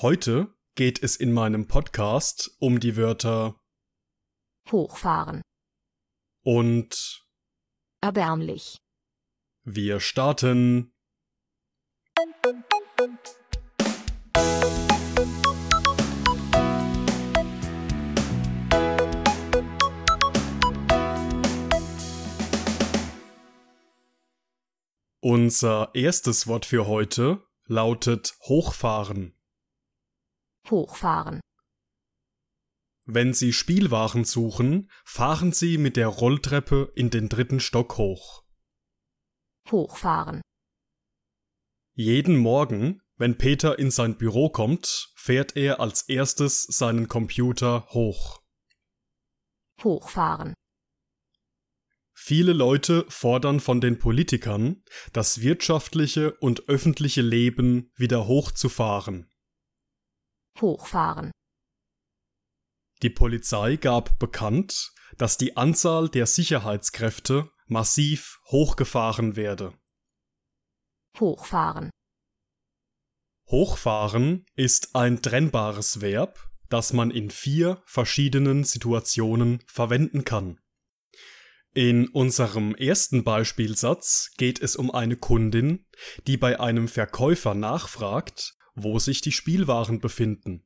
Heute geht es in meinem Podcast um die Wörter hochfahren, und erbärmlich, wir starten. Unser erstes Wort für heute lautet hochfahren. Hochfahren, Wenn Sie Spielwaren suchen, fahren Sie mit der Rolltreppe in den dritten Stock hoch. hochfahren, Jeden Morgen, wenn Peter in sein Büro kommt, fährt er als erstes seinen Computer hoch. hochfahren, Viele Leute fordern von den Politikern, das wirtschaftliche und öffentliche Leben wieder hochzufahren. Hochfahren, Die Polizei gab bekannt, dass die Anzahl der Sicherheitskräfte massiv hochgefahren werde. hochfahren, Hochfahren ist ein trennbares Verb, das man in vier verschiedenen Situationen verwenden kann. In unserem ersten Beispielsatz geht es um eine Kundin, die bei einem Verkäufer nachfragt, wo sich die Spielwaren befinden.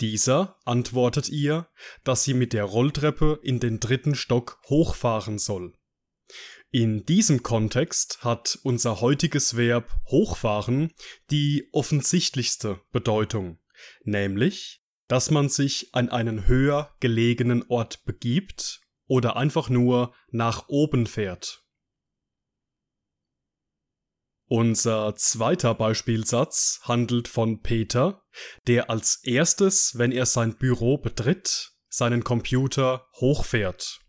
Dieser antwortet ihr, dass sie mit der Rolltreppe in den dritten Stock hochfahren soll. In diesem Kontext hat unser heutiges Verb hochfahren die offensichtlichste Bedeutung, nämlich, dass man sich an einen höher gelegenen Ort begibt oder einfach nur nach oben fährt. Unser zweiter Beispielsatz handelt von Peter, der als erstes, wenn er sein Büro betritt, seinen Computer hochfährt.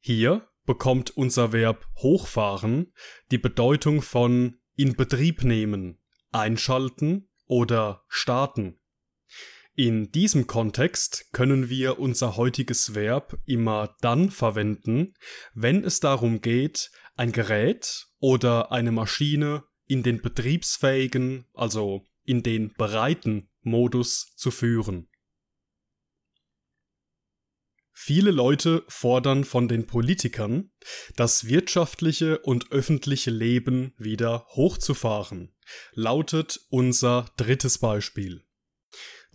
Hier bekommt unser Verb hochfahren die Bedeutung von in Betrieb nehmen, einschalten oder starten. In diesem Kontext können wir unser heutiges Verb immer dann verwenden, wenn es darum geht, ein Gerät oder eine Maschine in den betriebsfähigen, also in den bereiten Modus zu führen. Viele Leute fordern von den Politikern, das wirtschaftliche und öffentliche Leben wieder hochzufahren, lautet unser drittes Beispiel.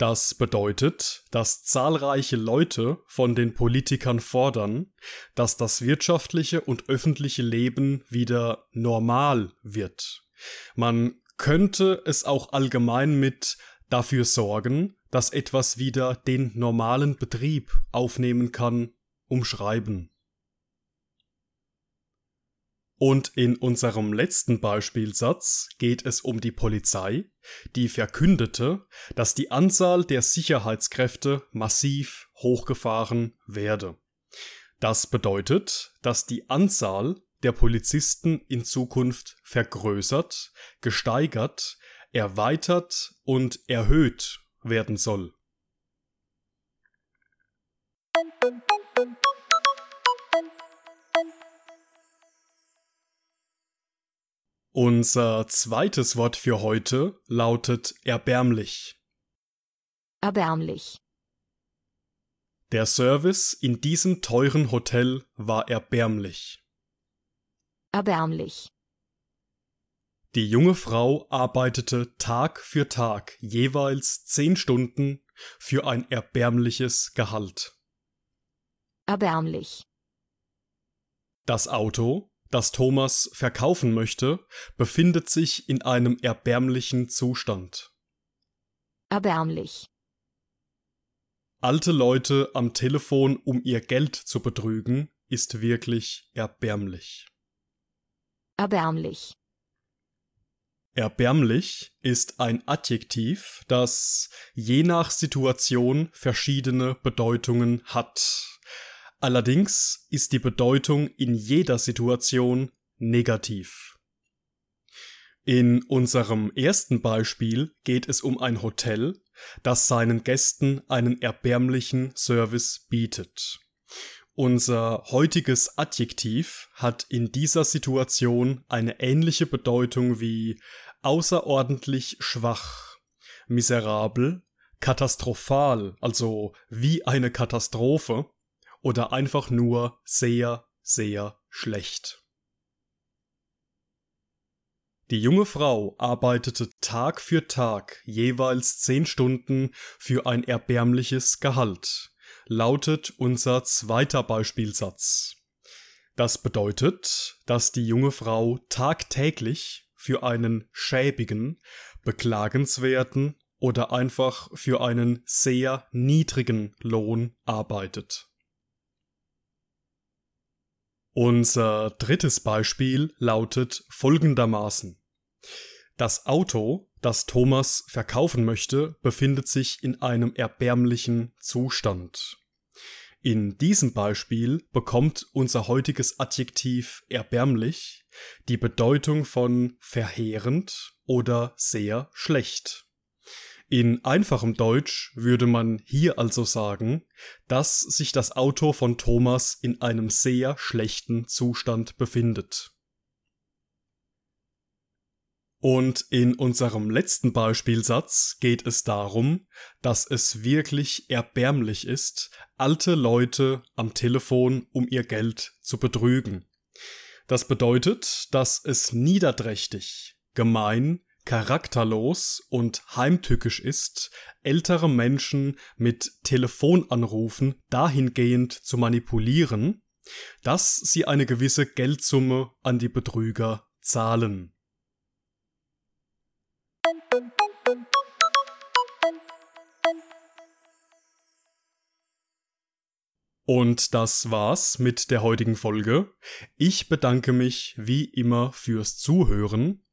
Das bedeutet, dass zahlreiche Leute von den Politikern fordern, dass das wirtschaftliche und öffentliche Leben wieder normal wird. Man könnte es auch allgemein mit dafür sorgen, dass etwas wieder den normalen Betrieb aufnehmen kann, umschreiben. Und in unserem letzten Beispielsatz geht es um die Polizei, die verkündete, dass die Anzahl der Sicherheitskräfte massiv hochgefahren werde. Das bedeutet, dass die Anzahl der Polizisten in Zukunft vergrößert, gesteigert, erweitert und erhöht werden soll. Unser zweites Wort für heute lautet erbärmlich. erbärmlich, Der Service in diesem teuren Hotel war erbärmlich. erbärmlich, Die junge Frau arbeitete Tag für Tag jeweils zehn Stunden für ein erbärmliches Gehalt. erbärmlich, Das Auto, das Thomas verkaufen möchte, befindet sich in einem erbärmlichen Zustand. erbärmlich, Alte Leute am Telefon, um ihr Geld zu betrügen, ist wirklich erbärmlich. erbärmlich, Erbärmlich ist ein Adjektiv, das je nach Situation verschiedene Bedeutungen hat. Allerdings ist die Bedeutung in jeder Situation negativ. In unserem ersten Beispiel geht es um ein Hotel, das seinen Gästen einen erbärmlichen Service bietet. Unser heutiges Adjektiv hat in dieser Situation eine ähnliche Bedeutung wie außerordentlich schwach, miserabel, katastrophal, also wie eine Katastrophe, oder einfach nur sehr, sehr schlecht. Die junge Frau arbeitete Tag für Tag jeweils zehn Stunden für ein erbärmliches Gehalt, lautet unser zweiter Beispielsatz. Das bedeutet, dass die junge Frau tagtäglich für einen schäbigen, beklagenswerten oder einfach für einen sehr niedrigen Lohn arbeitet. Unser drittes Beispiel lautet folgendermaßen. Das Auto, das Thomas verkaufen möchte, befindet sich in einem erbärmlichen Zustand. In diesem Beispiel bekommt unser heutiges Adjektiv erbärmlich die Bedeutung von verheerend oder sehr schlecht. In einfachem Deutsch würde man hier also sagen, dass sich das Auto von Thomas in einem sehr schlechten Zustand befindet. Und in unserem letzten Beispielsatz geht es darum, dass es wirklich erbärmlich ist, alte Leute am Telefon um ihr Geld zu betrügen. Das bedeutet, dass es niederträchtig, gemein, charakterlos und heimtückisch ist, ältere Menschen mit Telefonanrufen dahingehend zu manipulieren, dass sie eine gewisse Geldsumme an die Betrüger zahlen. Und das war's mit der heutigen Folge. Ich bedanke mich wie immer fürs Zuhören